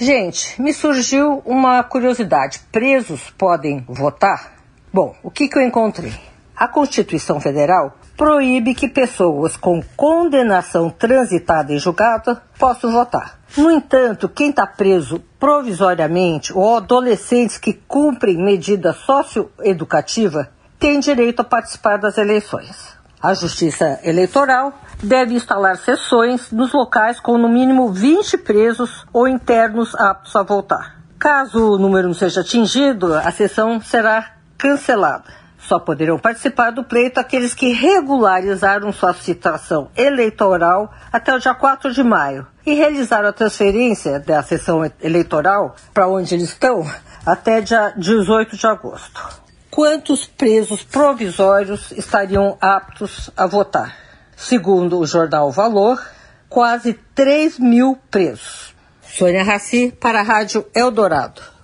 Gente, me surgiu uma curiosidade. Presos podem votar? Bom, o que, que eu encontrei? A Constituição Federal proíbe que pessoas com condenação transitada em julgado possam votar. No entanto, quem está preso provisoriamente ou adolescentes que cumprem medida socioeducativa têm direito a participar das eleições. A Justiça Eleitoral deve instalar sessões nos locais com no mínimo 20 presos ou internos aptos a votar. Caso o número não seja atingido, a sessão será cancelada. Só poderão participar do pleito aqueles que regularizaram sua situação eleitoral até o dia 4 de maio e realizaram a transferência da sessão eleitoral para onde eles estão até dia 18 de agosto quantos presos provisórios estariam aptos a votar. Segundo o jornal Valor, quase 3 mil presos. Sônia Raci para a Rádio Eldorado.